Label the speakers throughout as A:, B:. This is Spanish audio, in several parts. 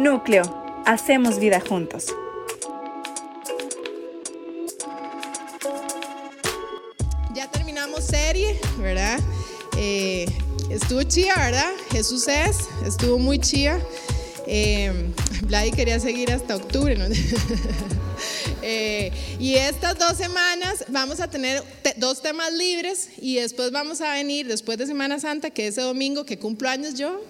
A: Núcleo, hacemos vida juntos.
B: Ya terminamos serie, ¿verdad? Eh, estuvo chía, ¿verdad? Jesús es, estuvo muy chía. Eh, Vladi quería seguir hasta octubre, ¿no? Eh, y estas dos semanas vamos a tener dos temas libres y después vamos a venir, después de Semana Santa, que ese domingo que cumplo años yo,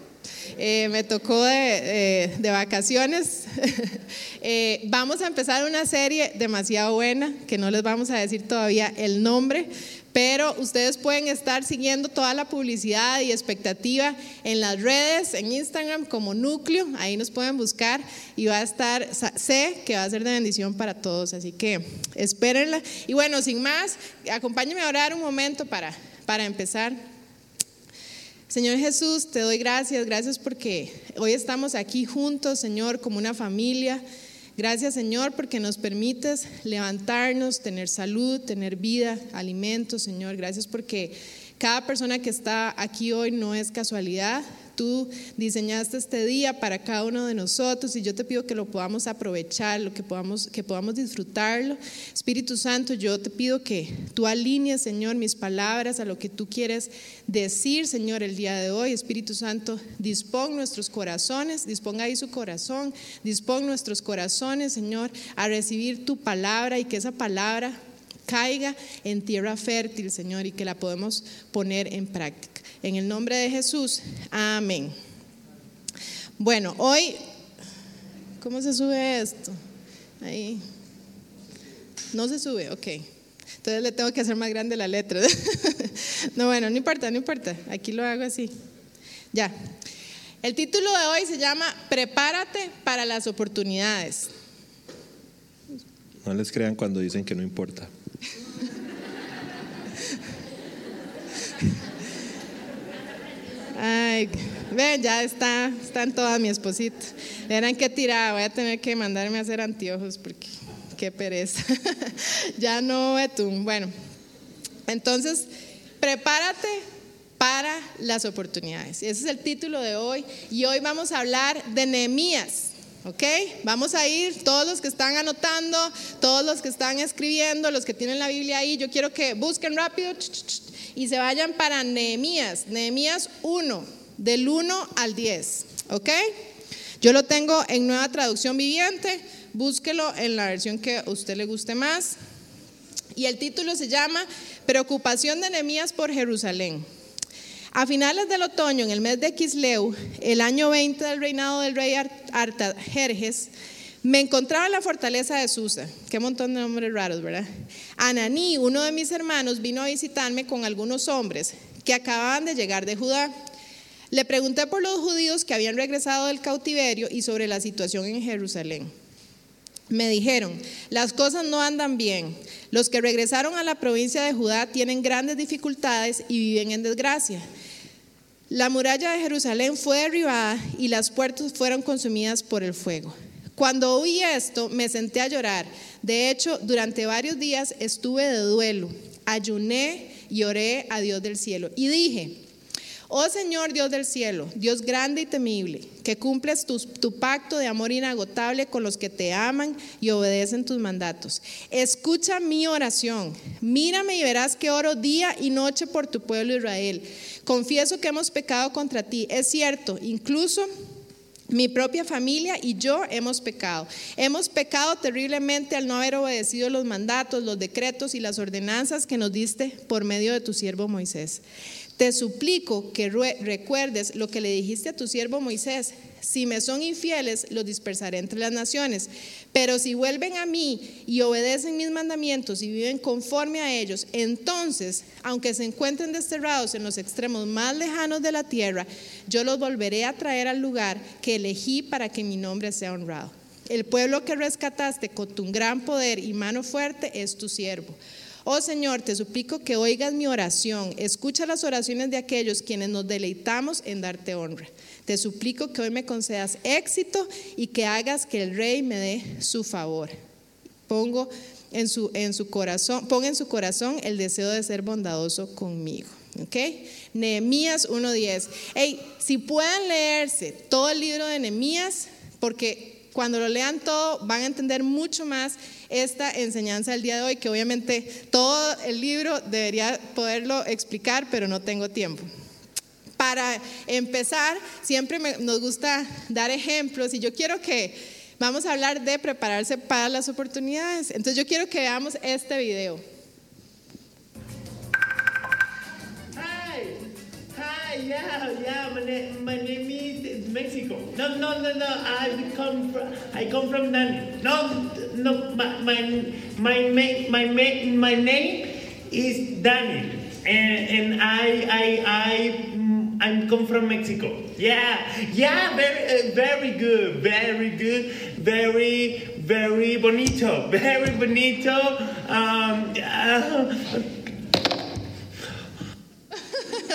B: eh, me tocó de, vacaciones. eh, vamos a empezar una serie demasiado buena, que no les vamos a decir todavía el nombre, pero ustedes pueden estar siguiendo toda la publicidad y expectativa en las redes, en Instagram como núcleo, ahí nos pueden buscar y va a estar, sé que va a ser de bendición para todos, así que espérenla. Y bueno, sin más, acompáñenme a orar un momento para, para empezar. Señor Jesús, te doy gracias, gracias porque hoy estamos aquí juntos, Señor, como una familia. Gracias Señor porque nos permites levantarnos, tener salud, tener vida, alimentos, Señor. Gracias porque cada persona que está aquí hoy no es casualidad, tú diseñaste este día para cada uno de nosotros y yo te pido que lo podamos aprovechar, lo que podamos, que podamos disfrutarlo. Espíritu Santo, yo te pido que tú alinees, Señor, mis palabras a lo que tú quieres decir, Señor, el día de hoy. Espíritu Santo, dispón nuestros corazones, disponga ahí su corazón, dispón nuestros corazones, Señor, a recibir tu palabra y que esa palabra caiga en tierra fértil, Señor, y que la podemos poner en práctica. En el nombre de Jesús, amén. Bueno, hoy, ¿cómo se sube esto? Ahí. No se sube, ok. Entonces le tengo que hacer más grande la letra. no, bueno, no importa, no importa. Aquí lo hago así. Ya. El título de hoy se llama Prepárate para las oportunidades.
C: No les crean cuando dicen que no importa.
B: Ay, ven, ya está, están todas mi esposita. Verán qué tirada, voy a tener que mandarme a hacer anteojos porque qué pereza. ya no, Betún. Bueno, entonces, prepárate para las oportunidades. Ese es el título de hoy y hoy vamos a hablar de Nehemías. ¿Ok? Vamos a ir, todos los que están anotando, todos los que están escribiendo, los que tienen la Biblia ahí, yo quiero que busquen rápido y se vayan para Nehemías, Nehemías 1, del 1 al 10. ¿Ok? Yo lo tengo en nueva traducción viviente, búsquelo en la versión que a usted le guste más. Y el título se llama Preocupación de Nehemías por Jerusalén. A finales del otoño, en el mes de Quisleu, el año 20 del reinado del rey Artajerjes, me encontraba en la fortaleza de Susa. Qué montón de nombres raros, ¿verdad? Ananí, uno de mis hermanos, vino a visitarme con algunos hombres que acababan de llegar de Judá. Le pregunté por los judíos que habían regresado del cautiverio y sobre la situación en Jerusalén. Me dijeron, las cosas no andan bien. Los que regresaron a la provincia de Judá tienen grandes dificultades y viven en desgracia. La muralla de Jerusalén fue derribada y las puertas fueron consumidas por el fuego. Cuando oí esto, me senté a llorar. De hecho, durante varios días estuve de duelo. Ayuné y oré a Dios del cielo. Y dije, Oh Señor Dios del cielo, Dios grande y temible, que cumples tu, pacto de amor inagotable con los que te aman y obedecen tus mandatos. Escucha mi oración, mírame y verás que oro día y noche por tu pueblo Israel. Confieso que hemos pecado contra ti, es cierto, incluso mi propia familia y yo hemos pecado. Hemos pecado terriblemente al no haber obedecido los mandatos, los decretos y las ordenanzas que nos diste por medio de tu siervo Moisés. Te suplico que recuerdes lo que le dijiste a tu siervo Moisés. Si me son infieles, los dispersaré entre las naciones. Pero si vuelven a mí y obedecen mis mandamientos y viven conforme a ellos, entonces, aunque se encuentren desterrados en los extremos más lejanos de la tierra, yo los volveré a traer al lugar que elegí para que mi nombre sea honrado. El pueblo que rescataste con tu gran poder y mano fuerte es tu siervo. Oh Señor, te suplico que oigas mi oración, escucha las oraciones de aquellos quienes nos deleitamos en darte honra. Te suplico que hoy me concedas éxito y que hagas que el rey me dé su favor. Pongo en su, en su corazón, ponga en su corazón el deseo de ser bondadoso conmigo. ¿Ok? Nehemías 1.10. Hey, si pueden leerse todo el libro de Nehemías, porque cuando lo lean todo van a entender mucho más esta enseñanza del día de hoy, que obviamente todo el libro debería poderlo explicar, pero no tengo tiempo. Para empezar, siempre nos gusta dar ejemplos y yo quiero que vamos a hablar de prepararse para las oportunidades. Entonces yo quiero que veamos este video.
D: Yeah, yeah. My name, my name is Mexico. No, no, no, no. I come from, I come from Daniel. No, no. My, my, my, my, my, name is Daniel, and, and I, I, I. I come from Mexico. Yeah, yeah, very, uh, very good, very good, very, very bonito, very bonito. Um, uh,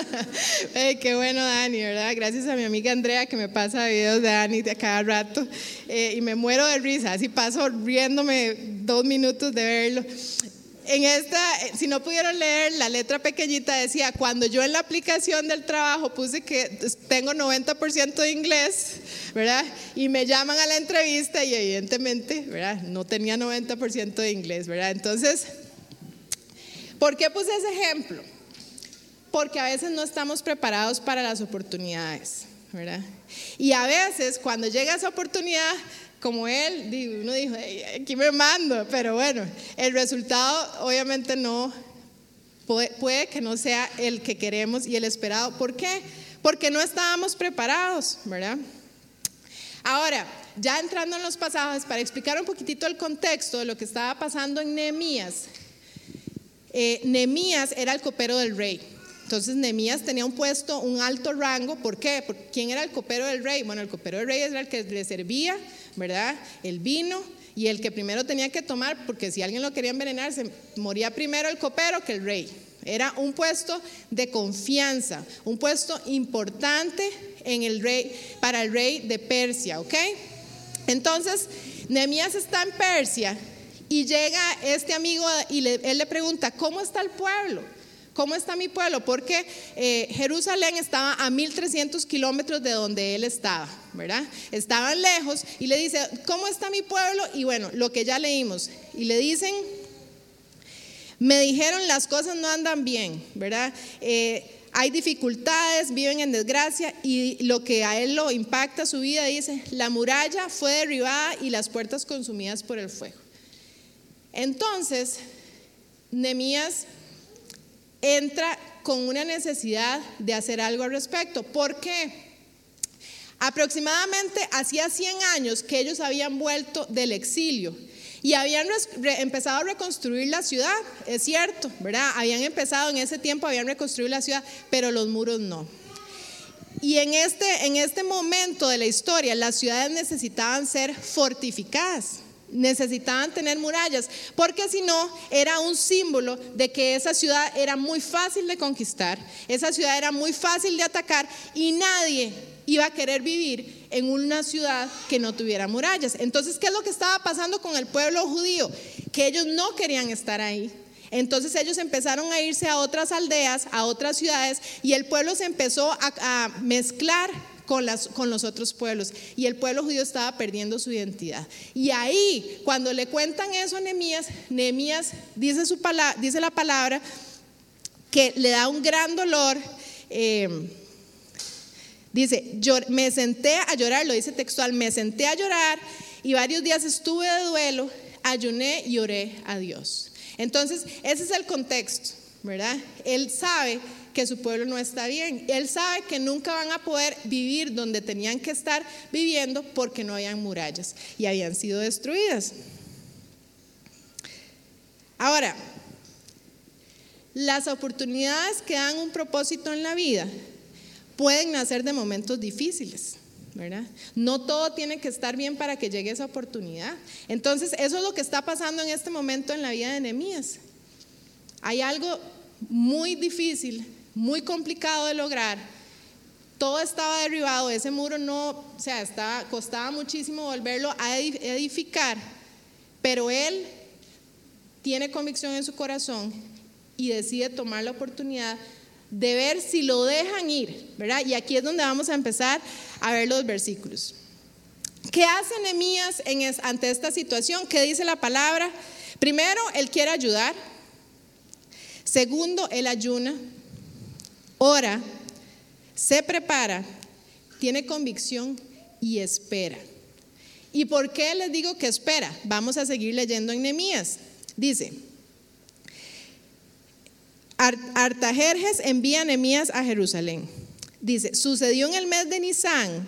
B: qué bueno, Dani, ¿verdad? Gracias a mi amiga Andrea que me pasa videos de Dani de cada rato eh, y me muero de risa, así paso riéndome dos minutos de verlo. En esta, eh, si no pudieron leer, la letra pequeñita decía, cuando yo en la aplicación del trabajo puse que tengo 90% de inglés, ¿verdad? Y me llaman a la entrevista y evidentemente, ¿verdad? No tenía 90% de inglés, ¿verdad? Entonces, ¿por qué puse ese ejemplo? Porque a veces no estamos preparados para las oportunidades, ¿verdad? Y a veces cuando llega esa oportunidad, como él, uno dijo, aquí me mando, pero bueno, el resultado obviamente no, puede, puede que no sea el que queremos y el esperado. ¿Por qué? Porque no estábamos preparados, ¿verdad? Ahora, ya entrando en los pasajes, para explicar un poquitito el contexto de lo que estaba pasando en Nehemías, eh, Nehemías era el copero del rey. Entonces Nehemías tenía un puesto, un alto rango. ¿Por qué? ¿Quién era el copero del rey? Bueno, el copero del rey era el que le servía, ¿verdad? El vino y el que primero tenía que tomar, porque si alguien lo quería envenenar, se moría primero el copero que el rey. Era un puesto de confianza, un puesto importante en el rey, para el rey de Persia, ¿ok? Entonces, Nehemías está en Persia y llega este amigo y él le pregunta, ¿cómo está el pueblo? ¿Cómo está mi pueblo? Porque eh, Jerusalén estaba a 1300 kilómetros de donde él estaba, ¿verdad? Estaban lejos y le dice, ¿cómo está mi pueblo? Y bueno, lo que ya leímos. Y le dicen, me dijeron las cosas no andan bien, ¿verdad? Eh, hay dificultades, viven en desgracia y lo que a él lo impacta su vida dice, la muralla fue derribada y las puertas consumidas por el fuego. Entonces, Nemías entra con una necesidad de hacer algo al respecto. ¿Por qué? Aproximadamente hacía 100 años que ellos habían vuelto del exilio y habían empezado a reconstruir la ciudad, es cierto, ¿verdad? Habían empezado en ese tiempo, habían reconstruido la ciudad, pero los muros no. Y en este, en este momento de la historia, las ciudades necesitaban ser fortificadas necesitaban tener murallas, porque si no era un símbolo de que esa ciudad era muy fácil de conquistar, esa ciudad era muy fácil de atacar y nadie iba a querer vivir en una ciudad que no tuviera murallas. Entonces, ¿qué es lo que estaba pasando con el pueblo judío? Que ellos no querían estar ahí. Entonces ellos empezaron a irse a otras aldeas, a otras ciudades, y el pueblo se empezó a, a mezclar con, las, con los otros pueblos. Y el pueblo judío estaba perdiendo su identidad. Y ahí, cuando le cuentan eso a Nehemías, Nehemías dice, su dice la palabra que le da un gran dolor. Eh, dice, yo me senté a llorar, lo dice textual, me senté a llorar y varios días estuve de duelo, ayuné y oré a Dios. Entonces, ese es el contexto, ¿verdad? Él sabe que su pueblo no está bien. Él sabe que nunca van a poder vivir donde tenían que estar viviendo porque no habían murallas y habían sido destruidas. Ahora, las oportunidades que dan un propósito en la vida pueden nacer de momentos difíciles. ¿verdad? No todo tiene que estar bien para que llegue esa oportunidad. Entonces, eso es lo que está pasando en este momento en la vida de Nehemías. Hay algo muy difícil muy complicado de lograr. Todo estaba derribado, ese muro no, o sea, estaba, costaba muchísimo volverlo a edificar, pero él tiene convicción en su corazón y decide tomar la oportunidad de ver si lo dejan ir, ¿verdad? Y aquí es donde vamos a empezar a ver los versículos. ¿Qué hace Nehemías ante esta situación? ¿Qué dice la palabra? Primero, él quiere ayudar. Segundo, él ayuna, ora, se prepara, tiene convicción y espera. ¿Y por qué les digo que espera? Vamos a seguir leyendo en Nehemías. Dice, Ar- Artajerjes envía a Nehemías a Jerusalén. Dice, sucedió en el mes de Nisán,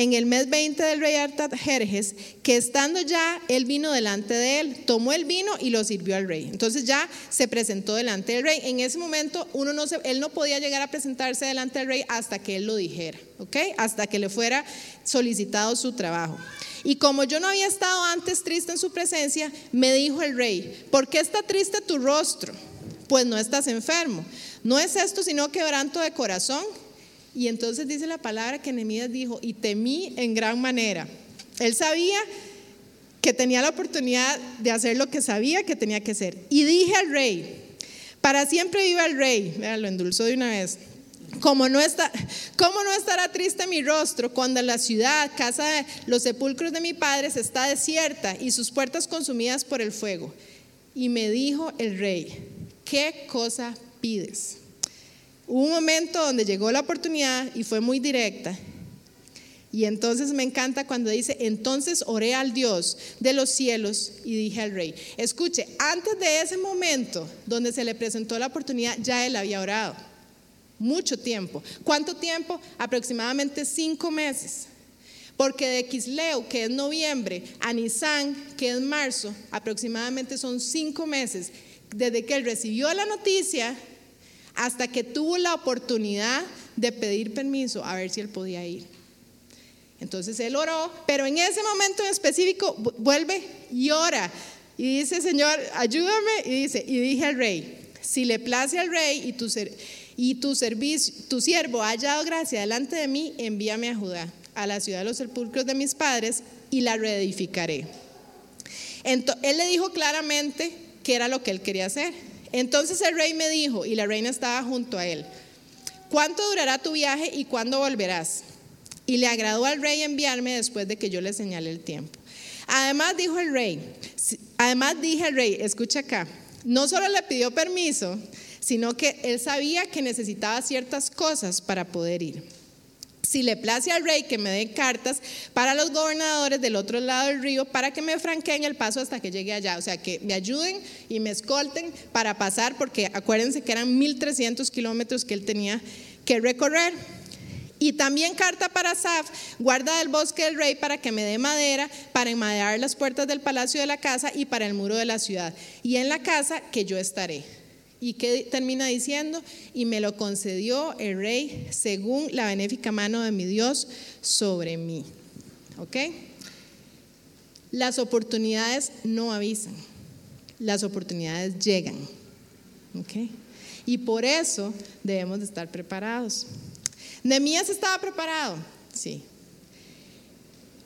B: en el mes 20 del rey Artajerjes, que estando ya, él vino delante de él, tomó el vino y lo sirvió al rey. Entonces ya se presentó delante del rey. En ese momento, uno no se- él no podía llegar a presentarse delante del rey hasta que él lo dijera, ¿ok? Hasta que le fuera solicitado su trabajo. Y como yo no había estado antes triste en su presencia, me dijo el rey, ¿por qué está triste tu rostro? Pues no estás enfermo. No es esto sino quebranto de corazón. Y entonces dice la palabra que Nehemías dijo, y temí en gran manera. Él sabía que tenía la oportunidad de hacer lo que sabía que tenía que hacer. Y dije al rey, para siempre viva el rey. Vean, lo endulzó de una vez. Como no está, ¿Cómo no estará triste mi rostro cuando la ciudad, casa de los sepulcros de mi padre, está desierta y sus puertas consumidas por el fuego? Y me dijo el rey, ¿qué cosa pides? Hubo un momento donde llegó la oportunidad y fue muy directa. Y entonces me encanta cuando dice, entonces oré al Dios de los cielos y dije al rey, escuche, antes de ese momento donde se le presentó la oportunidad, ya él había orado. Mucho tiempo. ¿Cuánto tiempo? Aproximadamente cinco meses. Porque de Quisleu, que es noviembre, a Nisan, que es marzo, aproximadamente son cinco meses. Desde que él recibió la noticia hasta que tuvo la oportunidad de pedir permiso a ver si él podía ir. Entonces él oró, pero en ese momento en específico vu- vuelve y ora. Y dice, Señor, ayúdame. Y dice, y dije al rey, si le place al rey y tu, ser- y tu, servicio, tu siervo ha hallado gracia delante de mí, envíame a Judá, a la ciudad de los sepulcros de mis padres, y la reedificaré. Ento- él le dijo claramente que era lo que él quería hacer. Entonces el rey me dijo, y la reina estaba junto a él, ¿cuánto durará tu viaje y cuándo volverás? Y le agradó al rey enviarme después de que yo le señalé el tiempo. Además dijo el rey, además dije al rey, escucha acá, no solo le pidió permiso, sino que él sabía que necesitaba ciertas cosas para poder ir. Si le place al rey que me dé cartas para los gobernadores del otro lado del río para que me franqueen el paso hasta que llegue allá. O sea, que me ayuden y me escolten para pasar, porque acuérdense que eran 1300 kilómetros que él tenía que recorrer. Y también carta para Saf, guarda del bosque del rey, para que me dé madera para enmaderar las puertas del palacio de la casa y para el muro de la ciudad. Y en la casa que yo estaré. ¿Y qué termina diciendo? Y me lo concedió el rey según la benéfica mano de mi Dios sobre mí. ¿Ok? Las oportunidades no avisan, las oportunidades llegan. ¿Ok? Y por eso debemos de estar preparados. Nehemías estaba preparado, sí.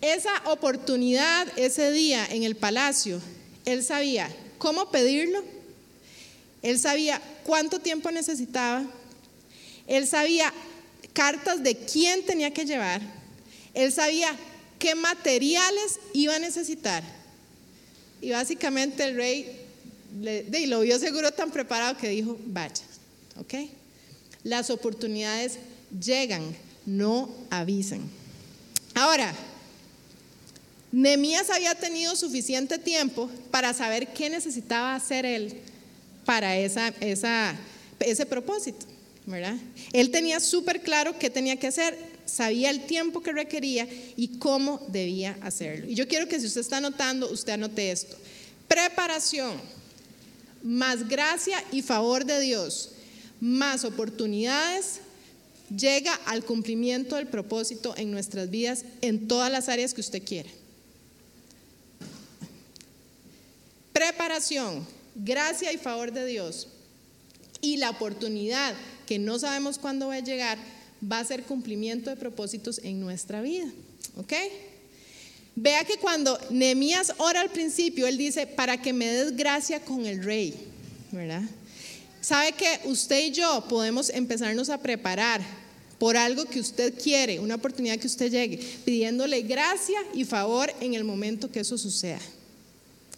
B: Esa oportunidad, ese día en el palacio, él sabía cómo pedirlo, él sabía cuánto tiempo necesitaba, él sabía cartas de quién tenía que llevar, él sabía qué materiales iba a necesitar. Y básicamente el rey lo vio seguro tan preparado que dijo, vaya, ¿ok? Las oportunidades llegan, no avisan. Ahora, Nehemías había tenido suficiente tiempo para saber qué necesitaba hacer él para esa, ese propósito, ¿verdad? Él tenía súper claro qué tenía que hacer, sabía el tiempo que requería y cómo debía hacerlo. Y yo quiero que si usted está anotando, usted anote esto. Preparación, más gracia y favor de Dios, más oportunidades, llega al cumplimiento del propósito en nuestras vidas en todas las áreas que usted quiere. Preparación, gracia y favor de Dios y la oportunidad que no sabemos cuándo va a llegar va a ser cumplimiento de propósitos en nuestra vida. ¿Ok? Vea que cuando Nehemías ora al principio, él dice, para que me des gracia con el rey, ¿verdad? Sabe que usted y yo podemos empezarnos a preparar por algo que usted quiere, una oportunidad que usted llegue, pidiéndole gracia y favor en el momento que eso suceda.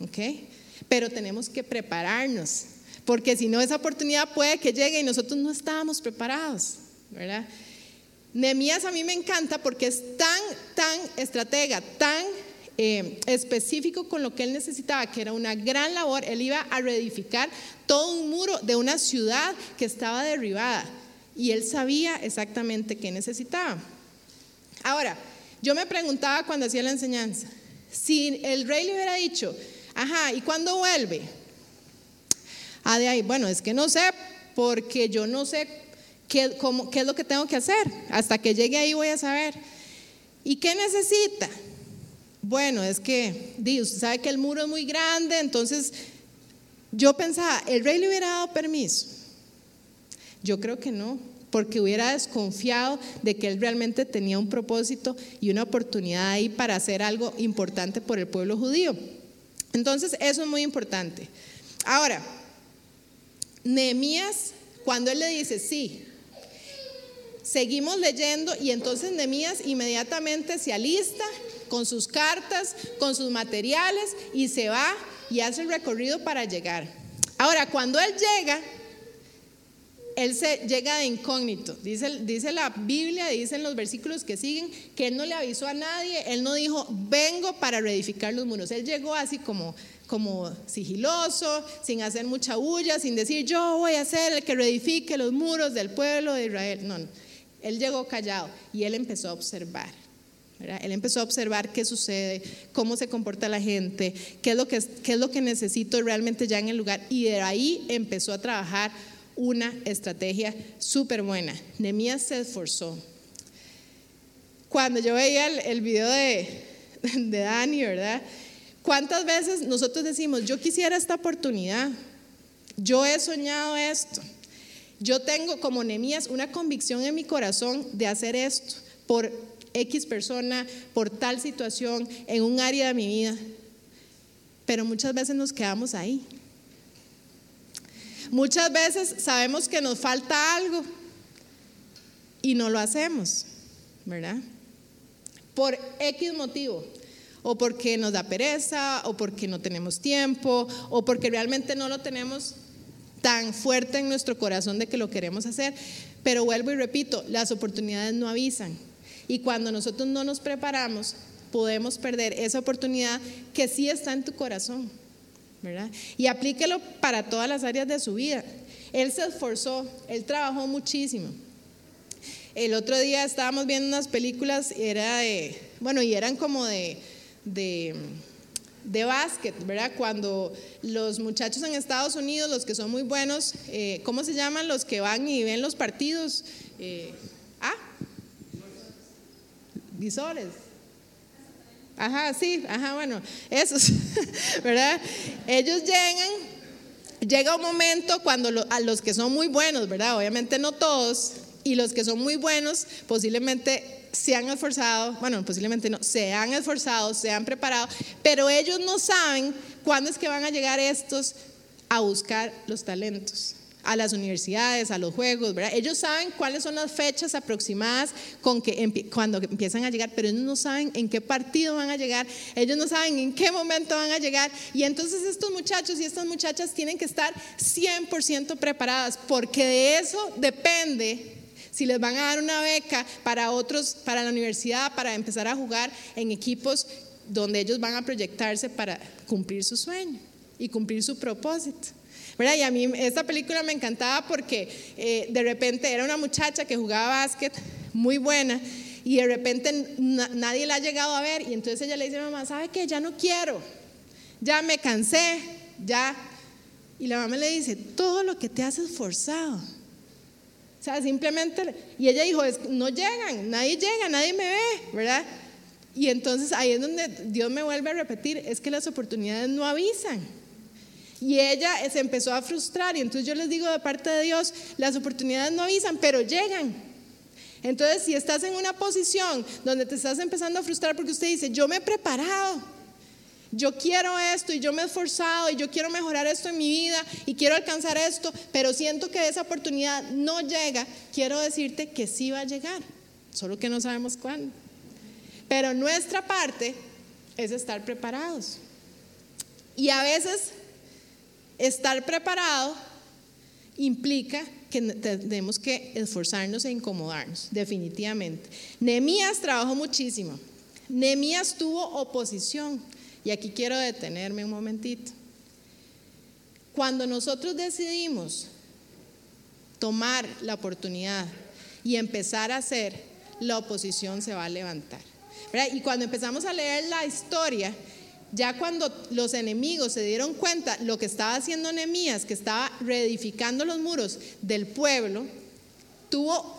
B: ¿Ok? Pero tenemos que prepararnos, porque si no, esa oportunidad puede que llegue y nosotros no estábamos preparados, ¿verdad? Nehemías a mí me encanta porque es tan, tan estratega, tan eh, específico con lo que él necesitaba, que era una gran labor. Él iba a reedificar todo un muro de una ciudad que estaba derribada y él sabía exactamente qué necesitaba. Ahora, yo me preguntaba cuando hacía la enseñanza, si el rey le hubiera dicho, ajá, ¿y cuándo vuelve? Ah, de ahí, bueno, es que no sé, porque yo no sé qué, es lo que tengo que hacer. Hasta que llegue ahí voy a saber. ¿Y qué necesita? Bueno, es que, Dios, sabe que el muro es muy grande, entonces yo pensaba, ¿el rey le hubiera dado permiso? Yo creo que no, porque hubiera desconfiado de que él realmente tenía un propósito y una oportunidad ahí para hacer algo importante por el pueblo judío. Entonces, eso es muy importante. Ahora, Nehemías, cuando él le dice, sí, seguimos leyendo y entonces Nehemías inmediatamente se alista con sus cartas, con sus materiales y se va y hace el recorrido para llegar. Ahora, cuando él llega, él se llega de incógnito. Dice, la Biblia, dicen los versículos que siguen, que él no le avisó a nadie, él no dijo, vengo para reedificar los muros. Él llegó así como, como sigiloso, sin hacer mucha bulla, sin decir, yo voy a ser el que reedifique los muros del pueblo de Israel. No, no. él llegó callado y él empezó a observar. Él empezó a observar qué sucede, cómo se comporta la gente, qué es, lo que, qué es lo que necesito realmente ya en el lugar. Y de ahí empezó a trabajar una estrategia súper buena. Nemías se esforzó. Cuando yo veía el, video de, de Dani, ¿verdad? ¿Cuántas veces nosotros decimos, yo quisiera esta oportunidad? Yo he soñado esto. Yo tengo como Nemías una convicción en mi corazón de hacer esto por X persona, por tal situación, en un área de mi vida. Pero muchas veces nos quedamos ahí. Muchas veces sabemos que nos falta algo y no lo hacemos, ¿verdad? Por X motivo. O porque nos da pereza, o porque no tenemos tiempo, o porque realmente no lo tenemos tan fuerte en nuestro corazón de que lo queremos hacer. Pero vuelvo y repito, las oportunidades no avisan. Y cuando nosotros no nos preparamos, podemos perder esa oportunidad que sí está en tu corazón. Y aplíquelo para todas las áreas de su vida. Él se esforzó, él trabajó muchísimo. El otro día estábamos viendo unas películas, era de, bueno, y eran como de, de, de básquet, ¿verdad? Cuando los muchachos en Estados Unidos, los que son muy buenos, eh, ¿cómo se llaman los que van y ven los partidos? Eh, ah, visores. Ajá, sí, ajá, bueno, esos, ¿verdad? Ellos llegan, llega un momento cuando a los que son muy buenos, ¿verdad? Obviamente no todos, y los que son muy buenos posiblemente se han esforzado, bueno, posiblemente no, se han esforzado, se han preparado, pero ellos no saben cuándo es que van a llegar estos a buscar los talentos a las universidades, a los juegos, ¿verdad? Ellos saben cuáles son las fechas aproximadas con que cuando empiezan a llegar, pero ellos no saben en qué partido van a llegar, ellos no saben en qué momento van a llegar. Y entonces estos muchachos y estas muchachas tienen que estar 100% preparadas, porque de eso depende si les van a dar una beca para otros, para la universidad, para empezar a jugar en equipos donde ellos van a proyectarse para cumplir su sueño y cumplir su propósito. Y a mí esta película me encantaba porque eh, de repente era una muchacha que jugaba básquet muy buena y de repente nadie la ha llegado a ver y entonces ella le dice a mamá, ¿sabe qué? Ya no quiero, ya me cansé, ya. Y la mamá le dice, todo lo que te has esforzado. O sea, simplemente, y ella dijo, no llegan, nadie llega, nadie me ve, ¿verdad? Y entonces ahí es donde Dios me vuelve a repetir, es que las oportunidades no avisan. Y ella se empezó a frustrar y entonces yo les digo de parte de Dios, las oportunidades no avisan, pero llegan. Entonces, si estás en una posición donde te estás empezando a frustrar porque usted dice, yo me he preparado, yo quiero esto y yo me he esforzado y yo quiero mejorar esto en mi vida y quiero alcanzar esto, pero siento que esa oportunidad no llega, quiero decirte que sí va a llegar, solo que no sabemos cuándo. Pero nuestra parte es estar preparados. Y a veces estar preparado implica que tenemos que esforzarnos e incomodarnos, definitivamente. Nehemías trabajó muchísimo. Nehemías tuvo oposición. Y aquí quiero detenerme un momentito. Cuando nosotros decidimos tomar la oportunidad y empezar a hacer, la oposición se va a levantar. Y cuando empezamos a leer la historia, ya cuando los enemigos se dieron cuenta lo que estaba haciendo Nehemías, que estaba reedificando los muros del pueblo, tuvo,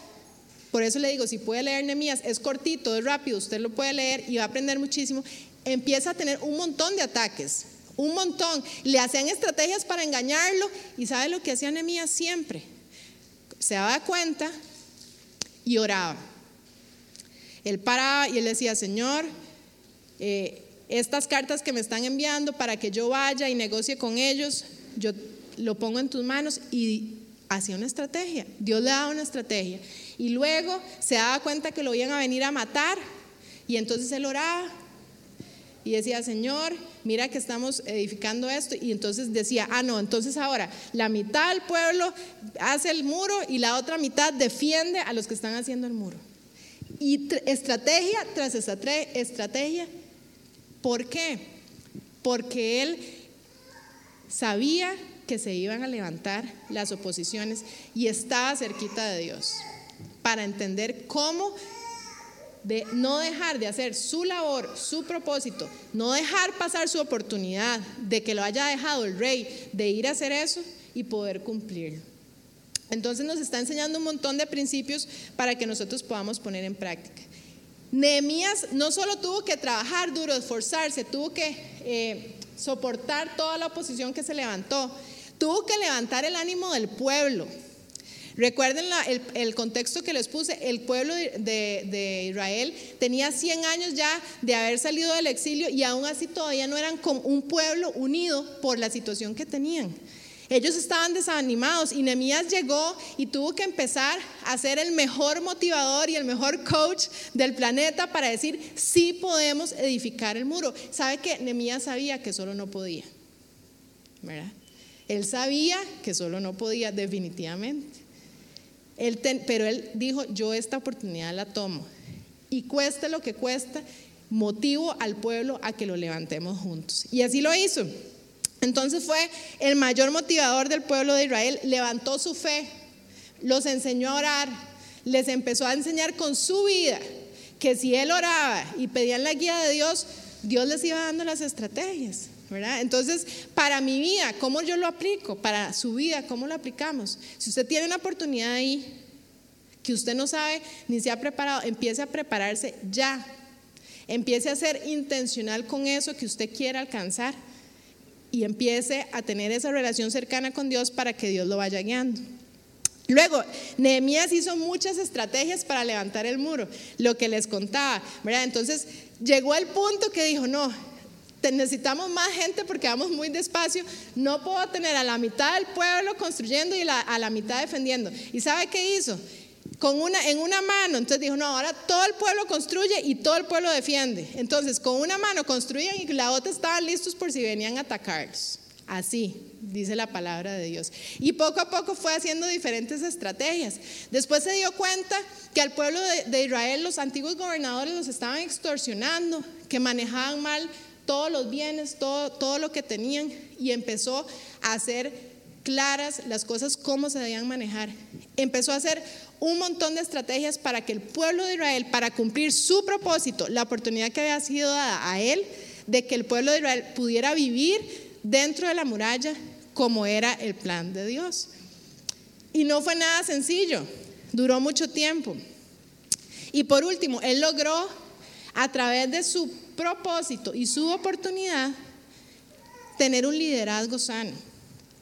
B: por eso le digo, si puede leer Nehemías, es cortito, es rápido, usted lo puede leer y va a aprender muchísimo, empieza a tener un montón de ataques, un montón. Le hacían estrategias para engañarlo y ¿sabe lo que hacía Nehemías siempre? Se daba cuenta y oraba. Él paraba y él decía, Señor, eh, estas cartas que me están enviando para que yo vaya y negocie con ellos, yo lo pongo en tus manos y hacía una estrategia. Dios le daba una estrategia. Y luego se daba cuenta que lo iban a venir a matar y entonces él oraba y decía, Señor, mira que estamos edificando esto. Y entonces decía, ah, no, entonces ahora la mitad del pueblo hace el muro y la otra mitad defiende a los que están haciendo el muro. Y estrategia tras estrategia ¿Por qué? Porque él sabía que se iban a levantar las oposiciones y estaba cerquita de Dios para entender cómo de no dejar de hacer su labor, su propósito, no dejar pasar su oportunidad de que lo haya dejado el rey de ir a hacer eso y poder cumplirlo. Entonces nos está enseñando un montón de principios para que nosotros podamos poner en práctica. Nehemías no solo tuvo que trabajar duro, esforzarse, tuvo que eh, soportar toda la oposición que se levantó, tuvo que levantar el ánimo del pueblo. Recuerden el, contexto que les puse, el pueblo de, Israel tenía 100 años ya de haber salido del exilio y aún así todavía no eran como un pueblo unido por la situación que tenían. Ellos estaban desanimados y Nehemías llegó y tuvo que empezar a ser el mejor motivador y el mejor coach del planeta para decir, sí podemos edificar el muro. ¿Sabe que Nehemías sabía que solo no podía? ¿Verdad? Él sabía que solo no podía definitivamente. Él pero él dijo, yo esta oportunidad la tomo. Y cueste lo que cuesta, motivo al pueblo a que lo levantemos juntos. Y así lo hizo. Entonces fue el mayor motivador del pueblo de Israel, levantó su fe, los enseñó a orar, les empezó a enseñar con su vida que si él oraba y pedían la guía de Dios, Dios les iba dando las estrategias. Entonces, para mi vida, ¿cómo yo lo aplico? Para su vida, ¿cómo lo aplicamos? Si usted tiene una oportunidad ahí que usted no sabe ni se ha preparado, empiece a prepararse ya. Empiece a ser intencional con eso que usted quiera alcanzar y empiece a tener esa relación cercana con Dios para que Dios lo vaya guiando. Luego, Nehemías hizo muchas estrategias para levantar el muro, lo que les contaba, ¿verdad? Entonces, llegó al punto que dijo, no, necesitamos más gente porque vamos muy despacio, no puedo tener a la mitad del pueblo construyendo y a la mitad defendiendo. ¿Y sabe qué hizo? Con una, en una mano, entonces dijo, no, ahora todo el pueblo construye y todo el pueblo defiende. Entonces, con una mano construían y la otra estaban listos por si venían a atacarlos. Así, dice la palabra de Dios. Y poco a poco fue haciendo diferentes estrategias. Después se dio cuenta que al pueblo de, Israel los antiguos gobernadores los estaban extorsionando, que manejaban mal todos los bienes, todo, todo lo que tenían, y empezó a hacer claras las cosas, cómo se debían manejar. Empezó a hacer un montón de estrategias para que el pueblo de Israel, para cumplir su propósito, la oportunidad que había sido dada a él, de que el pueblo de Israel pudiera vivir dentro de la muralla como era el plan de Dios. Y no fue nada sencillo, duró mucho tiempo. Y por último, él logró, a través de su propósito y su oportunidad, tener un liderazgo sano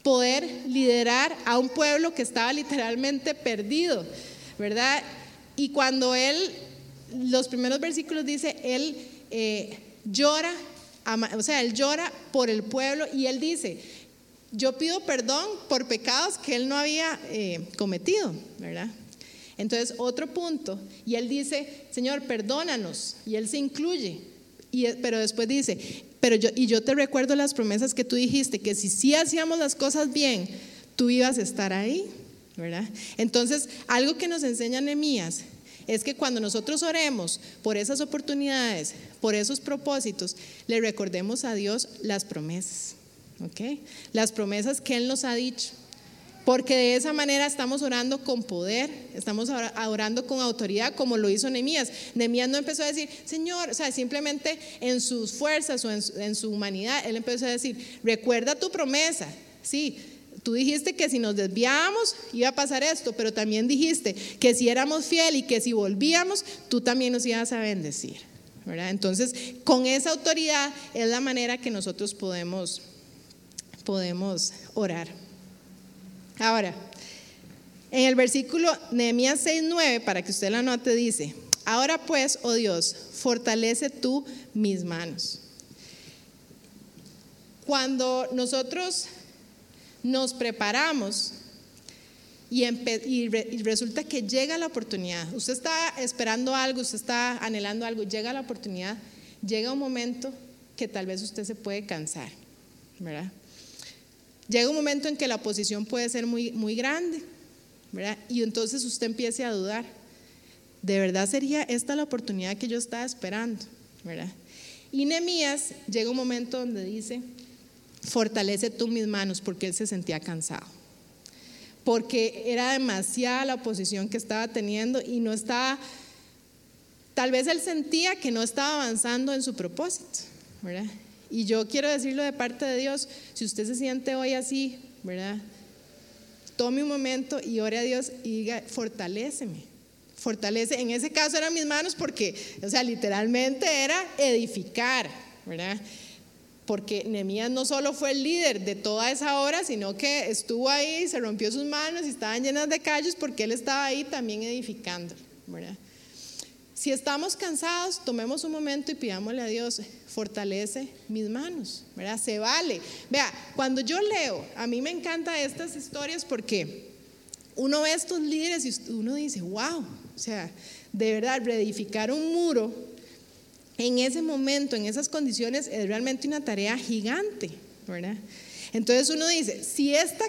B: poder liderar a un pueblo que estaba literalmente perdido, ¿verdad? Y cuando él, los primeros versículos dice, él eh, llora o sea, él llora por el pueblo y él dice, yo pido perdón por pecados que él no había eh, cometido, ¿verdad? Entonces, otro punto, y él dice, Señor, perdónanos, y él se incluye, pero después dice, pero yo, y yo te recuerdo las promesas que tú dijiste, que si sí hacíamos las cosas bien, tú ibas a estar ahí, ¿verdad? Entonces, algo que nos enseña Nehemías es que cuando nosotros oremos por esas oportunidades, por esos propósitos, le recordemos a Dios las promesas, ¿ok? Las promesas que Él nos ha dicho. Porque de esa manera estamos orando con poder, estamos ora- orando con autoridad, como lo hizo Nehemías. Nehemías no empezó a decir, Señor, o sea, simplemente en sus fuerzas o en su, humanidad, él empezó a decir, recuerda tu promesa. Sí, tú dijiste que si nos desviábamos iba a pasar esto, pero también dijiste que si éramos fiel y que si volvíamos, tú también nos ibas a bendecir. ¿verdad? Entonces, con esa autoridad es la manera que nosotros podemos, podemos orar. Ahora, en el versículo Nehemías 6:9, para que usted la note, dice: Ahora pues, oh Dios, fortalece tú mis manos. Cuando nosotros nos preparamos y, y resulta que llega la oportunidad, usted está esperando algo, usted está anhelando algo, llega la oportunidad, llega un momento que tal vez usted se puede cansar, ¿verdad? Llega un momento en que la oposición puede ser muy, muy grande, ¿verdad? Y entonces usted empiece a dudar. ¿De verdad sería esta la oportunidad que yo estaba esperando? ¿verdad? Y Nehemías llega un momento donde dice, fortalece tú mis manos, porque él se sentía cansado. Porque era demasiada la oposición que estaba teniendo y no estaba, tal vez él sentía que no estaba avanzando en su propósito, ¿verdad? Y yo quiero decirlo de parte de Dios, si usted se siente hoy así, ¿verdad? Tome un momento y ore a Dios y diga, fortaléceme. Fortalece, en ese caso eran mis manos porque, o sea, literalmente era edificar, ¿verdad? Porque Nehemías no solo fue el líder de toda esa obra, sino que estuvo ahí, se rompió sus manos y estaban llenas de callos porque él estaba ahí también edificando, ¿verdad? Si estamos cansados, tomemos un momento y pidámosle a Dios, fortalece mis manos, ¿verdad? Se vale. Vea, cuando yo leo, a mí me encantan estas historias porque uno ve a estos líderes y uno dice, wow, o sea, de verdad, reedificar un muro en ese momento, en esas condiciones, es realmente una tarea gigante, ¿verdad? Entonces uno dice, si esta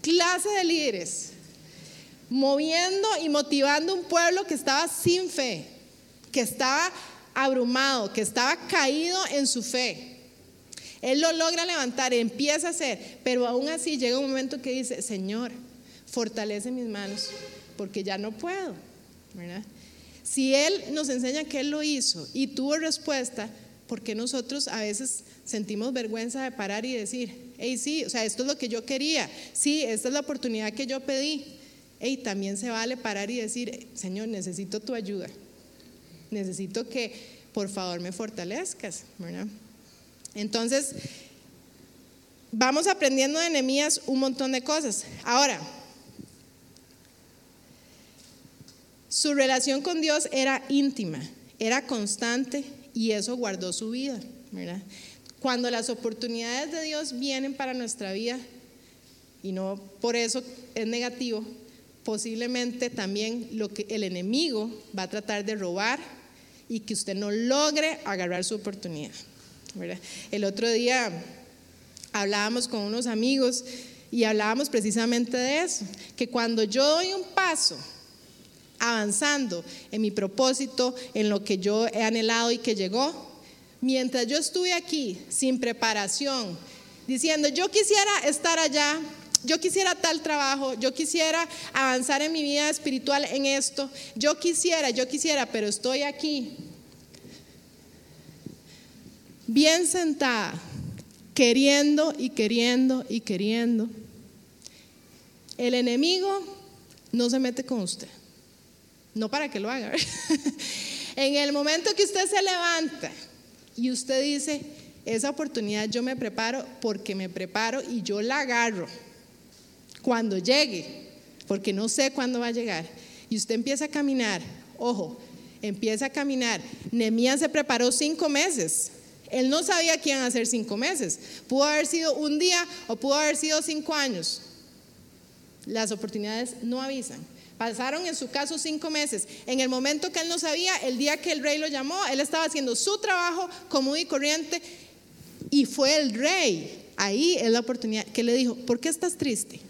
B: clase de líderes, moviendo y motivando un pueblo que estaba sin fe, que estaba abrumado, que estaba caído en su fe. Él lo logra levantar, empieza a hacer, pero aún así llega un momento que dice, Señor, fortalece mis manos, porque ya no puedo. Si Él nos enseña que Él lo hizo y tuvo respuesta, ¿por qué nosotros a veces sentimos vergüenza de parar y decir, hey, sí, o sea, esto es lo que yo quería, sí, esta es la oportunidad que yo pedí? Hey, también se vale parar y decir, Señor, necesito tu ayuda necesito que por favor me fortalezcas, ¿verdad? Entonces, vamos aprendiendo de Nehemías un montón de cosas. Ahora, su relación con Dios era íntima, era constante y eso guardó su vida, ¿verdad? Cuando las oportunidades de Dios vienen para nuestra vida y no por eso es negativo, posiblemente también lo que el enemigo va a tratar de robar y que usted no logre agarrar su oportunidad. El otro día hablábamos con unos amigos y hablábamos precisamente de eso, que cuando yo doy un paso avanzando en mi propósito, en lo que yo he anhelado y que llegó, mientras yo estuve aquí sin preparación, diciendo, yo quisiera estar allá, yo quisiera tal trabajo, yo quisiera avanzar en mi vida espiritual en esto, yo quisiera, yo quisiera, pero estoy aquí, bien sentada, queriendo y queriendo y queriendo. El enemigo no se mete con usted, no para que lo haga. en el momento que usted se levanta y usted dice, esa oportunidad yo me preparo porque me preparo y yo la agarro cuando llegue, porque no sé cuándo va a llegar. Y usted empieza a caminar, ojo, empieza a caminar. Nemías se preparó cinco meses. Él no sabía que iban a ser cinco meses. Pudo haber sido un día o pudo haber sido cinco años. Las oportunidades no avisan. Pasaron en su caso cinco meses. En el momento que él no sabía, el día que el rey lo llamó, él estaba haciendo su trabajo común y corriente y fue el rey. Ahí es la oportunidad que le dijo, ¿por qué estás triste?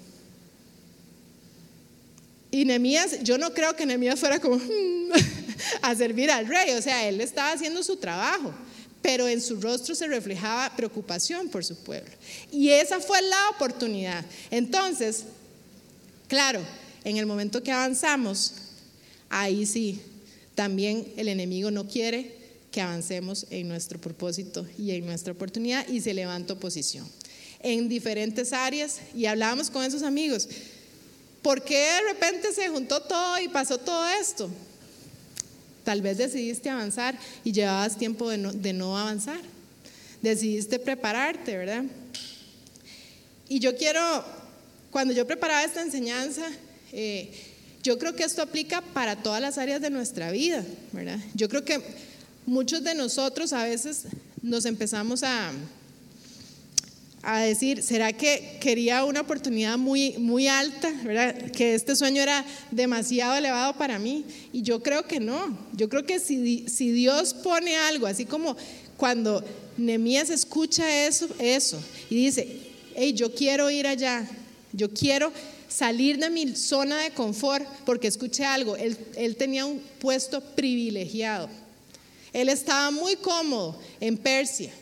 B: Y Nehemías, yo no creo que Nehemías fuera como a servir al rey, o sea, él estaba haciendo su trabajo, pero en su rostro se reflejaba preocupación por su pueblo. Y esa fue la oportunidad. Entonces, claro, en el momento que avanzamos, ahí sí, también el enemigo no quiere que avancemos en nuestro propósito y en nuestra oportunidad y se levanta oposición en diferentes áreas y hablábamos con esos amigos. ¿Por qué de repente se juntó todo y pasó todo esto? Tal vez decidiste avanzar y llevabas tiempo de no, avanzar. Decidiste prepararte, ¿verdad? Y yo quiero, cuando yo preparaba esta enseñanza, eh, yo creo que esto aplica para todas las áreas de nuestra vida, ¿verdad? Yo creo que muchos de nosotros a veces nos empezamos a, a decir, ¿será que quería una oportunidad muy, muy alta? ¿verdad? Que este sueño era demasiado elevado para mí. Y yo creo que no. Yo creo que si, si Dios pone algo, así como cuando Nemías escucha eso, eso y dice, hey, yo quiero ir allá, yo quiero salir de mi zona de confort, porque escuché algo, él, él tenía un puesto privilegiado. Él estaba muy cómodo en Persia.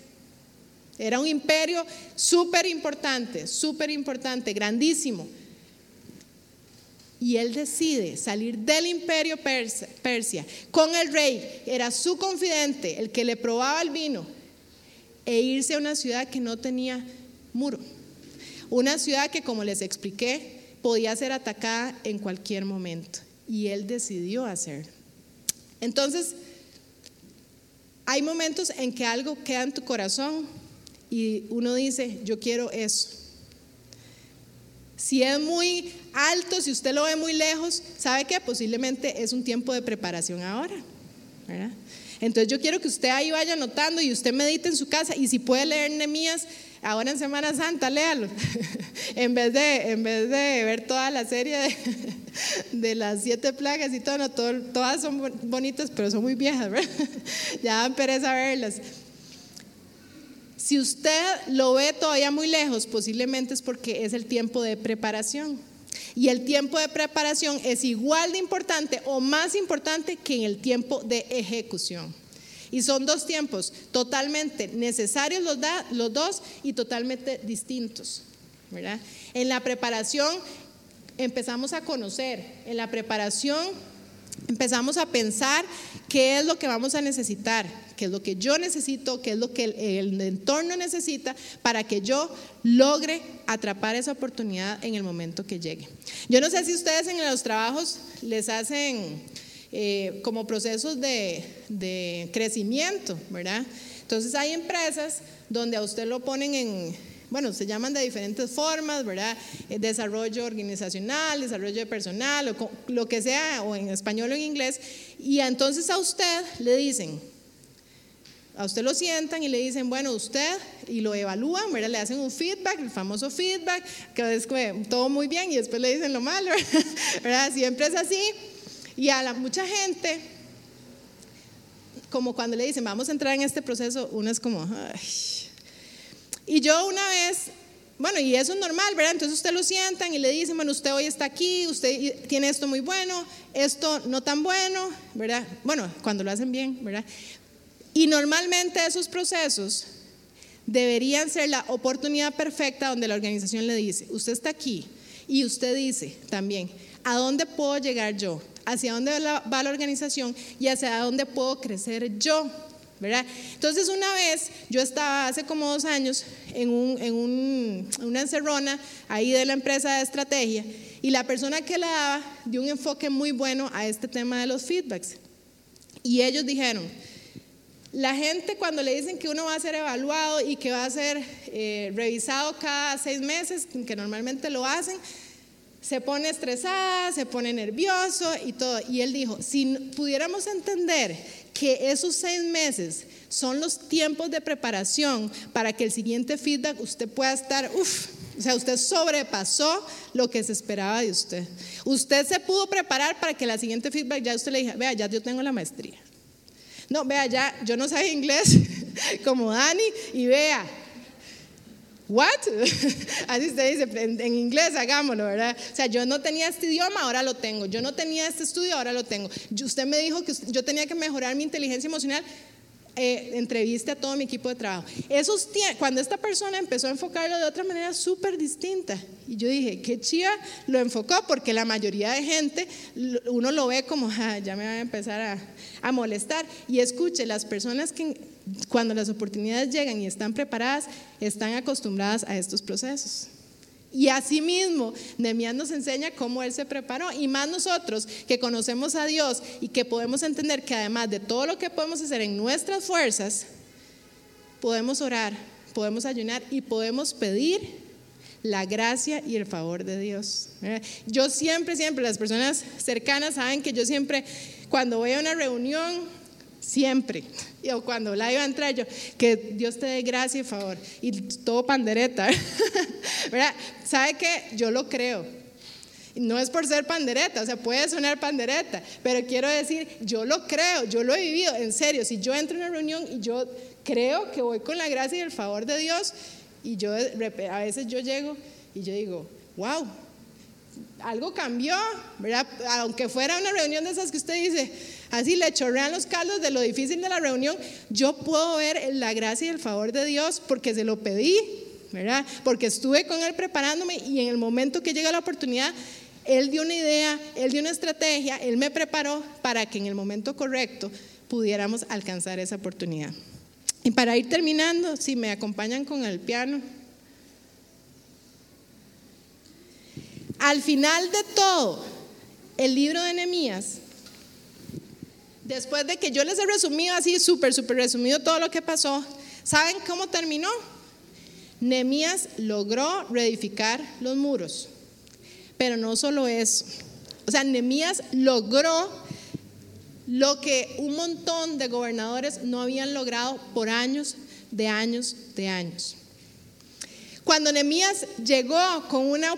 B: Era un imperio súper importante, súper importante, grandísimo. Y él decide salir del imperio Persia, con el rey, era su confidente, el que le probaba el vino, e irse a una ciudad que no tenía muro. Una ciudad que, como les expliqué, podía ser atacada en cualquier momento. Y él decidió hacer. Entonces, hay momentos en que algo queda en tu corazón y uno dice, yo quiero eso. Si es muy alto, si usted lo ve muy lejos, ¿sabe que Posiblemente es un tiempo de preparación ahora. Entonces yo quiero que usted ahí vaya anotando y usted medite en su casa y si puede leer Nemías ahora en Semana Santa, léalo. en, vez de, en vez de ver toda la serie de, las siete plagas y todo, todas son bonitas, pero son muy viejas, ¿verdad? ya dan pereza verlas. Si usted lo ve todavía muy lejos, posiblemente es porque es el tiempo de preparación. Y el tiempo de preparación es igual de importante o más importante que en el tiempo de ejecución. Y son dos tiempos totalmente necesarios los, dos y totalmente distintos. En la preparación empezamos a conocer, en la preparación empezamos a pensar qué es lo que vamos a necesitar, qué es lo que yo necesito, qué es lo que el, entorno necesita para que yo logre atrapar esa oportunidad en el momento que llegue. Yo no sé si ustedes en los trabajos les hacen eh, como procesos de, de crecimiento, ¿verdad? Entonces hay empresas donde a usted lo ponen en, bueno, se llaman de diferentes formas, ¿verdad? Eh, desarrollo organizacional, desarrollo de personal, o lo que sea, o en español o en inglés. Y entonces a usted le dicen, a usted lo sientan y le dicen, bueno, usted, y lo evalúan, ¿verdad? Le hacen un feedback, el famoso feedback, que es todo muy bien y después le dicen lo malo, ¿verdad? Siempre es así. Y a la, mucha gente, como cuando le dicen, vamos a entrar en este proceso, uno es como, ay. Y yo una vez, bueno, y eso es normal, ¿verdad? Entonces usted lo sientan y le dicen, bueno, usted hoy está aquí, usted tiene esto muy bueno, esto no tan bueno, ¿verdad? Bueno, cuando lo hacen bien, ¿verdad? Y normalmente esos procesos deberían ser la oportunidad perfecta donde la organización le dice, usted está aquí y usted dice también, ¿a dónde puedo llegar yo? ¿Hacia dónde va la organización y hacia dónde puedo crecer yo? ¿Verdad? Entonces una vez yo estaba hace como dos años en, una encerrona ahí de la empresa de estrategia y la persona que la daba dio un enfoque muy bueno a este tema de los feedbacks. Y ellos dijeron, la gente cuando le dicen que uno va a ser evaluado y que va a ser eh, revisado cada seis meses, que normalmente lo hacen, se pone estresada, se pone nervioso y todo. Y él dijo, si pudiéramos entender que esos seis meses Son los tiempos de preparación para que el siguiente feedback usted pueda estar, uff, o sea, usted sobrepasó lo que se esperaba de usted. Usted se pudo preparar para que la siguiente feedback ya usted le diga, vea, ya yo tengo la maestría. No, vea, ya yo no sabía inglés como Dani y vea, ¿What? Así se dice en, inglés, hagámoslo, ¿verdad? O sea, yo no tenía este idioma, ahora lo tengo. Yo no tenía este estudio, ahora lo tengo. usted me dijo que yo tenía que mejorar mi inteligencia emocional. Eh, entreviste a todo mi equipo de trabajo. Esos cuando esta persona empezó a enfocarlo de otra manera súper distinta, y yo dije, qué chiva lo enfocó, porque la mayoría de gente, uno lo ve como, ya me va a empezar a, a molestar. Y escuche, las personas que cuando las oportunidades llegan y están preparadas, están acostumbradas a estos procesos. Y asimismo, Nehemías nos enseña cómo él se preparó. Y más nosotros que conocemos a Dios y que podemos entender que además de todo lo que podemos hacer en nuestras fuerzas, podemos orar, podemos ayunar y podemos pedir la gracia y el favor de Dios. Yo siempre, siempre, las personas cercanas saben que yo siempre, cuando voy a una reunión, siempre. O cuando la iba a entrar yo, que Dios te dé gracia y favor. Y todo pandereta. ¿Verdad? ¿Sabe qué? Yo lo creo. No es por ser pandereta, o sea, puede sonar pandereta, pero quiero decir, yo lo creo, yo lo he vivido, en serio, si yo entro en una reunión y yo creo que voy con la gracia y el favor de Dios, y yo a veces yo llego y yo digo, wow, algo cambió, ¿verdad? Aunque fuera una reunión de esas que usted dice, así le chorrean los caldos de lo difícil de la reunión, yo puedo ver la gracia y el favor de Dios porque se lo pedí, ¿verdad? Porque estuve con Él preparándome y en el momento que llega la oportunidad, Él dio una idea, Él dio una estrategia, Él me preparó para que en el momento correcto pudiéramos alcanzar esa oportunidad. Y para ir terminando, si me acompañan con el piano. Al final de todo, el libro de Nehemías, después de que yo les he resumido así, súper, súper resumido todo lo que pasó, ¿saben cómo terminó? Nehemías logró reedificar los muros, pero no solo eso. O sea, Nehemías logró lo que un montón de gobernadores no habían logrado por años, de años, de años. Cuando Nehemías llegó con una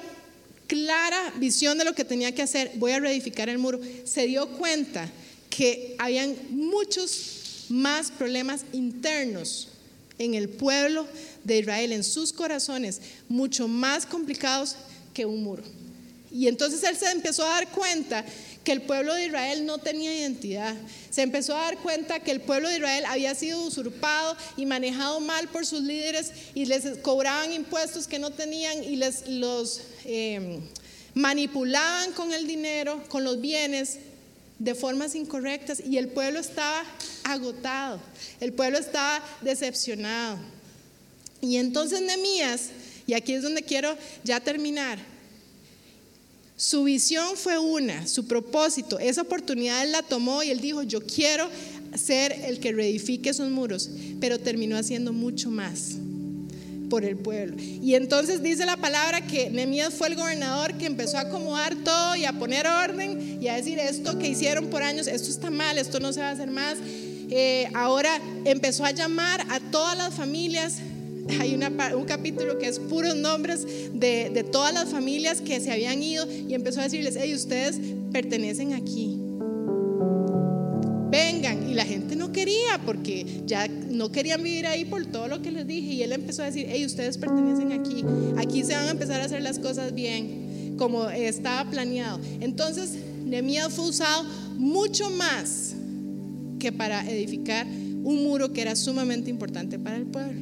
B: clara visión de lo que tenía que hacer, voy a reedificar el muro, se dio cuenta que habían muchos más problemas internos en el pueblo de Israel, en sus corazones, mucho más complicados que un muro. Y entonces él se empezó a dar cuenta que el pueblo de Israel no tenía identidad. Se empezó a dar cuenta que el pueblo de Israel había sido usurpado y manejado mal por sus líderes y les cobraban impuestos que no tenían y les los em, manipulaban con el dinero, con los bienes de formas incorrectas y el pueblo estaba agotado, el pueblo estaba decepcionado. Y entonces Nemías, y aquí es donde quiero ya terminar, su visión fue una, su propósito, esa oportunidad él la tomó y él dijo, yo quiero ser el que reedifique esos muros, pero terminó haciendo mucho más por el pueblo. Y entonces dice la palabra que Nehemías fue el gobernador que empezó a acomodar todo y a poner orden y a decir esto que hicieron por años, esto está mal, esto no se va a hacer más. Eh, ahora empezó a llamar a todas las familias hay un capítulo que es puros nombres de, todas las familias que se habían ido y empezó a decirles, hey, ustedes pertenecen aquí. Porque ya no querían vivir ahí por todo lo que les dije. Y él empezó a decir, hey, ustedes pertenecen aquí. Aquí se van a empezar a hacer las cosas bien, como estaba planeado. Entonces, Nehemías fue usado mucho más que para edificar un muro que era sumamente importante para el pueblo.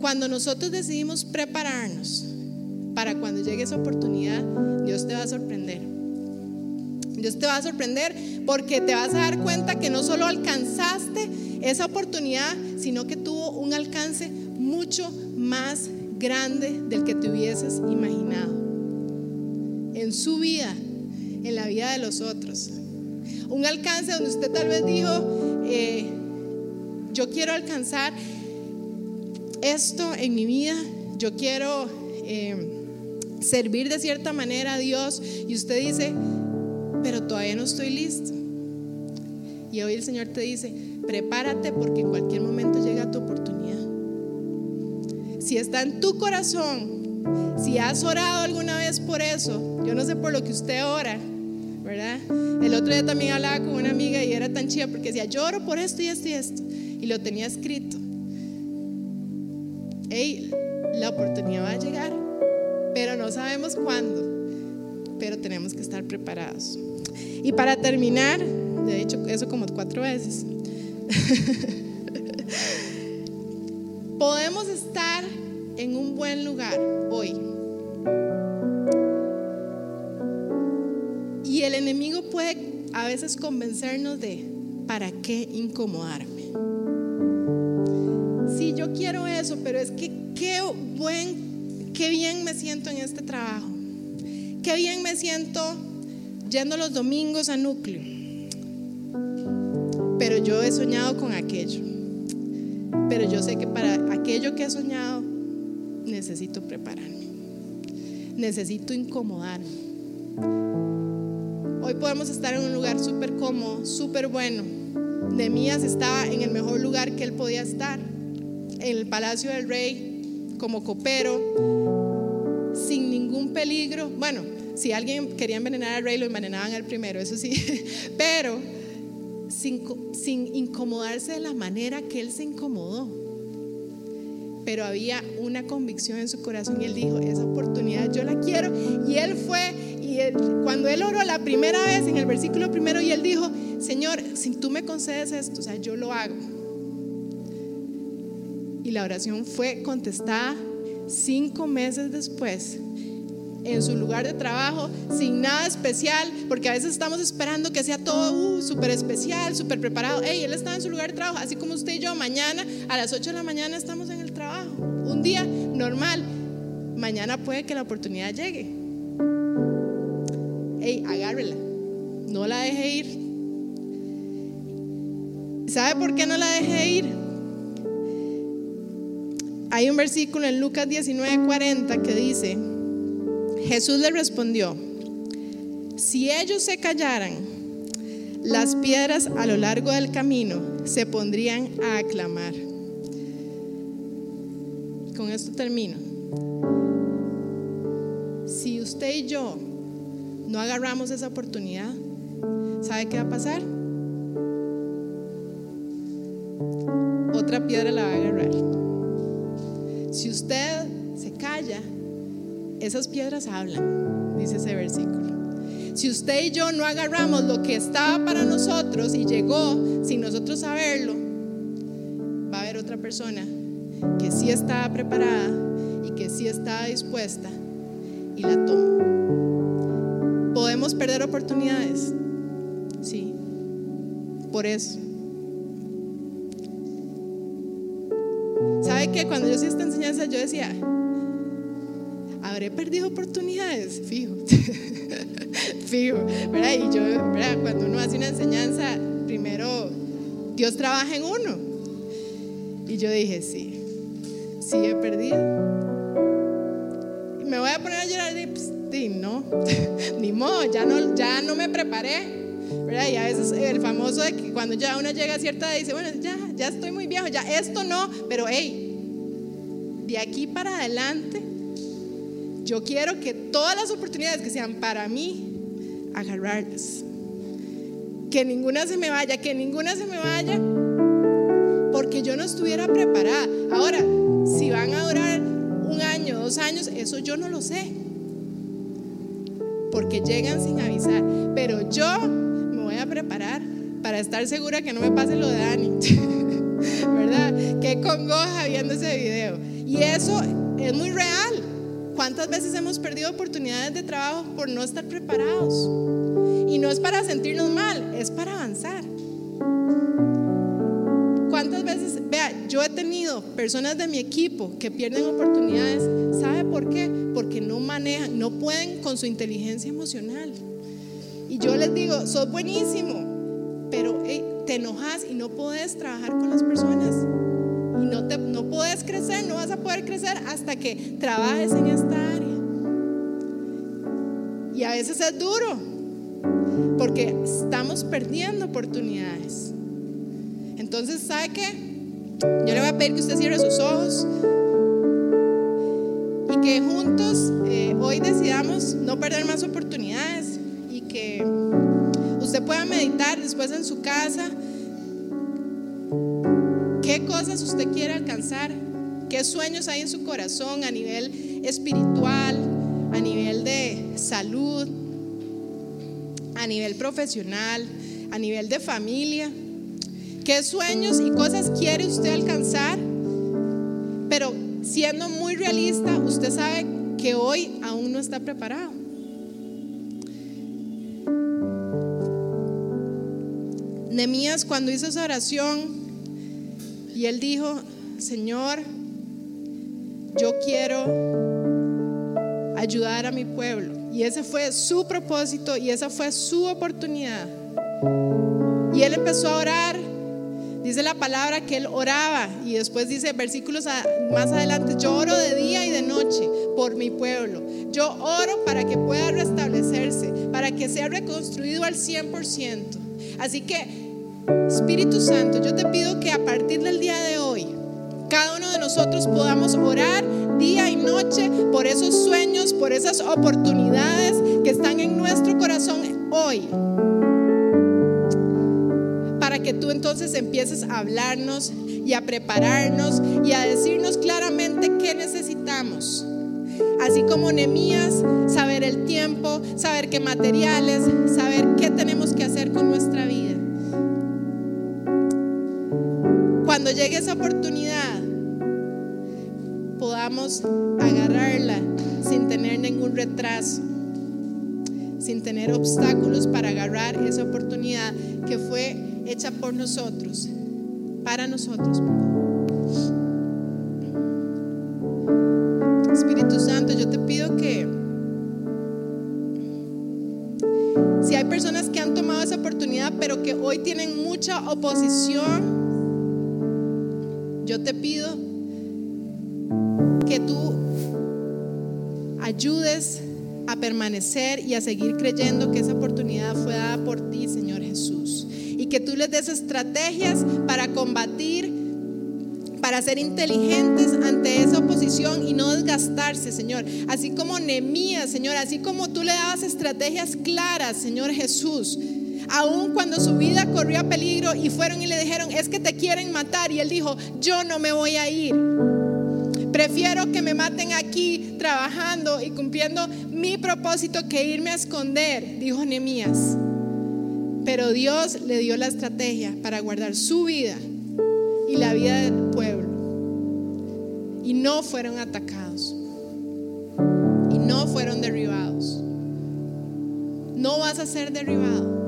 B: Cuando nosotros decidimos prepararnos para cuando llegue esa oportunidad, Dios te va a sorprender. Dios te va a sorprender porque te vas a dar cuenta que no solo alcanzaste esa oportunidad, sino que tuvo un alcance mucho más grande del que te hubieses imaginado. En su vida, en la vida de los otros. Un alcance donde usted tal vez dijo, eh, yo quiero alcanzar esto en mi vida, yo quiero eh, servir de cierta manera a Dios y usted dice, pero todavía no estoy listo. Y hoy el Señor te dice, prepárate porque en cualquier momento llega tu oportunidad. Si está en tu corazón, si has orado alguna vez por eso, yo no sé por lo que usted ora, ¿verdad? El otro día también hablaba con una amiga y era tan chida porque decía, yo oro por esto y esto y esto. Y lo tenía escrito. Hey, la oportunidad va a llegar, pero no sabemos cuándo. Pero tenemos que estar preparados. Y para terminar, de hecho eso como cuatro veces, podemos estar en un buen lugar hoy. Y el enemigo puede a veces convencernos de, ¿para qué incomodarme? Sí, yo quiero eso, pero es que qué buen, qué bien me siento en este trabajo. Qué bien me siento yendo los domingos a núcleo. Pero yo he soñado con aquello. Pero yo sé que para aquello que he soñado necesito prepararme. Necesito incomodarme. Hoy podemos estar en un lugar súper cómodo, súper bueno. Nemías estaba en el mejor lugar que él podía estar, en el palacio del rey, como copero, sin ningún peligro. Bueno, si alguien quería envenenar al rey, lo envenenaban al primero, eso sí, pero sin, incomodarse de la manera que él se incomodó pero había una convicción en su corazón y él dijo, esa oportunidad yo la quiero. Y él fue, y cuando él oró la primera vez en el versículo primero, y él dijo, Señor, si tú me concedes esto, o sea, yo lo hago. Y la oración fue contestada cinco meses después en su lugar de trabajo sin nada especial, porque a veces estamos esperando que sea todo uh, súper especial, súper preparado. Hey, él estaba en su lugar de trabajo, así como usted y yo, mañana a las 8 de la mañana estamos en el trabajo. Un día normal. Mañana puede que la oportunidad llegue. Hey, agárrela. No la deje ir. ¿Sabe por qué no la deje ir? Hay un versículo en Lucas 19:40 que dice, Jesús le respondió, si ellos se callaran, las piedras a lo largo del camino se pondrían a aclamar. Con esto termino. Si usted y yo no agarramos esa oportunidad, ¿sabe qué va a pasar? Otra piedra la va a agarrar. Si usted se calla, esas piedras hablan, dice ese versículo. Si usted y yo no agarramos lo que estaba para nosotros y llegó sin nosotros saberlo, va a haber otra persona que sí estaba preparada y que sí estaba dispuesta y la toma. ¿Podemos perder oportunidades? Sí, por eso. ¿Sabe que cuando yo hacía esta enseñanza yo decía, habré perdido oportunidades, fijo, fijo, ¿verdad? Y yo. Cuando uno hace una enseñanza, primero Dios trabaja en uno. Y yo dije, sí, sí he perdido. Me voy a poner a llorar y pues, no, ni modo, ya no, ya no me preparé. ¿verdad? Y a veces el famoso de que cuando ya uno llega a cierta edad dice, bueno, ya, ya estoy muy viejo, ya esto no, pero hey, de aquí para adelante yo quiero que todas las oportunidades que sean para mí, agarrarlas. Que ninguna se me vaya, que ninguna se me vaya, porque yo no estuviera preparada. Ahora, si van a durar un año, dos años, eso yo no lo sé. Porque llegan sin avisar. Pero yo me voy a preparar para estar segura que no me pase lo de Dani. ¿Verdad? Qué congoja viendo ese video. Y eso es muy real. ¿Cuántas veces hemos perdido oportunidades de trabajo por no estar preparados? Y no es para sentirnos mal, es para avanzar. ¿Cuántas veces, vea, yo he tenido personas de mi equipo que pierden oportunidades? ¿Sabe por qué? Porque no manejan, no pueden con su inteligencia emocional. Y yo les digo, sos buenísimo, pero te enojas y no puedes trabajar con las personas y no, te, no puedes crecer, no vas a poder crecer hasta que trabajes en esta área. Y a veces es duro, porque estamos perdiendo oportunidades. Entonces, ¿sabe qué? Yo le voy a pedir que usted cierre sus ojos y que juntos eh, hoy decidamos no perder más oportunidades y que usted pueda meditar después en su casa cosas usted quiere alcanzar, qué sueños hay en su corazón a nivel espiritual, a nivel de salud, a nivel profesional, a nivel de familia. ¿Qué sueños y cosas quiere usted alcanzar? Pero siendo muy realista, usted sabe que hoy aún no está preparado. Nemías cuando hizo esa oración y él dijo, Señor, yo quiero ayudar a mi pueblo. Y ese fue su propósito y esa fue su oportunidad. Y él empezó a orar. Dice la palabra que él oraba y después dice versículos más adelante, yo oro de día y de noche por mi pueblo. Yo oro para que pueda restablecerse, para que sea reconstruido al 100%. Así que, Espíritu Santo, yo te pido que a partir del día de hoy, cada uno de nosotros podamos orar día y noche por esos sueños, por esas oportunidades que están en nuestro corazón hoy. Para que tú entonces empieces a hablarnos y a prepararnos y a decirnos claramente qué necesitamos. Así como Nemías, saber el tiempo, saber qué materiales, saber qué tenemos que hacer con nuestra vida. Llegue esa oportunidad, podamos agarrarla sin tener ningún retraso, sin tener obstáculos para agarrar esa oportunidad que fue hecha por nosotros, para nosotros. Espíritu Santo, yo te pido que si hay personas que han tomado esa oportunidad, pero que hoy tienen mucha oposición, yo te pido que tú ayudes a permanecer y a seguir creyendo que esa oportunidad fue dada por ti, Señor Jesús. Y que tú les des estrategias para combatir, para ser inteligentes ante esa oposición y no desgastarse, Señor. Así como Nemías, Señor, así como tú le dabas estrategias claras, Señor Jesús. Aún cuando su vida corría peligro y fueron y le dijeron, es que te quieren matar. Y él dijo, yo no me voy a ir. Prefiero que me maten aquí trabajando y cumpliendo mi propósito que irme a esconder, dijo Nehemías. Pero Dios le dio la estrategia para guardar su vida y la vida del pueblo. Y no fueron atacados. Y no fueron derribados. No vas a ser derribado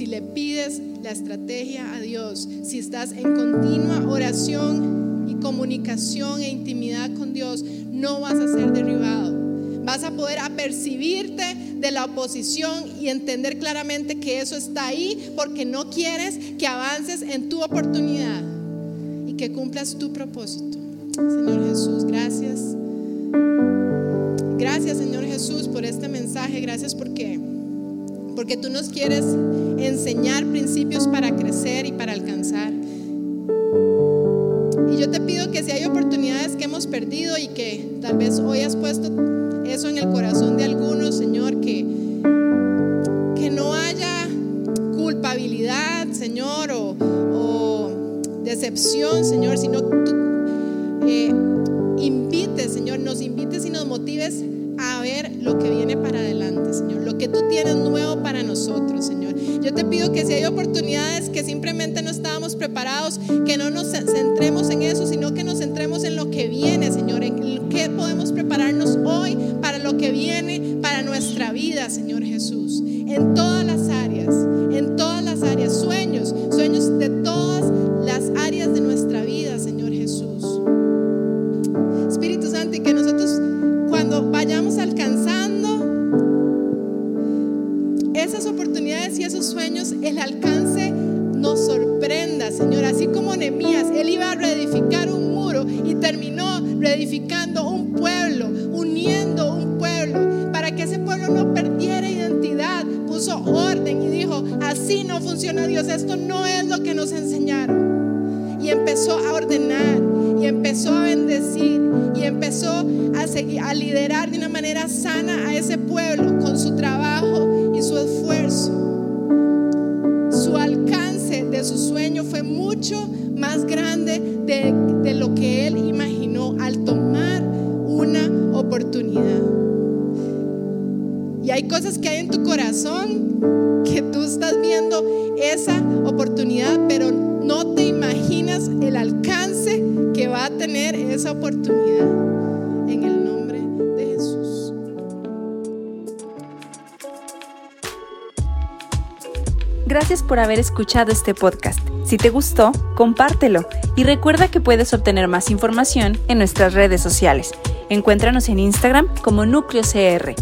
B: si le pides la estrategia a Dios, si estás en continua oración y comunicación e intimidad con Dios, no vas a ser derribado. Vas a poder apercibirte de la oposición y entender claramente que eso está ahí porque no quieres que avances en tu oportunidad y que cumplas tu propósito. Señor Jesús, gracias. Gracias Señor Jesús por este mensaje. Gracias porque porque tú nos quieres enseñar principios para crecer y para alcanzar. Y yo te pido que si hay oportunidades que hemos perdido y que tal vez hoy has puesto eso en el corazón de algunos, Señor, que, que no haya culpabilidad, Señor, o, decepción, Señor, sino tú eh, Si hay oportunidades que simplemente no estábamos preparados, que no nos centremos en eso, sino que nos centremos en lo que viene, Señor, en qué podemos prepararnos hoy para lo que viene para nuestra vida, Señor Jesús, en todas las áreas, considerar por haber escuchado este podcast. Si te gustó, compártelo y recuerda que puedes obtener más información en nuestras redes sociales. Encuéntranos en Instagram como Núcleo CR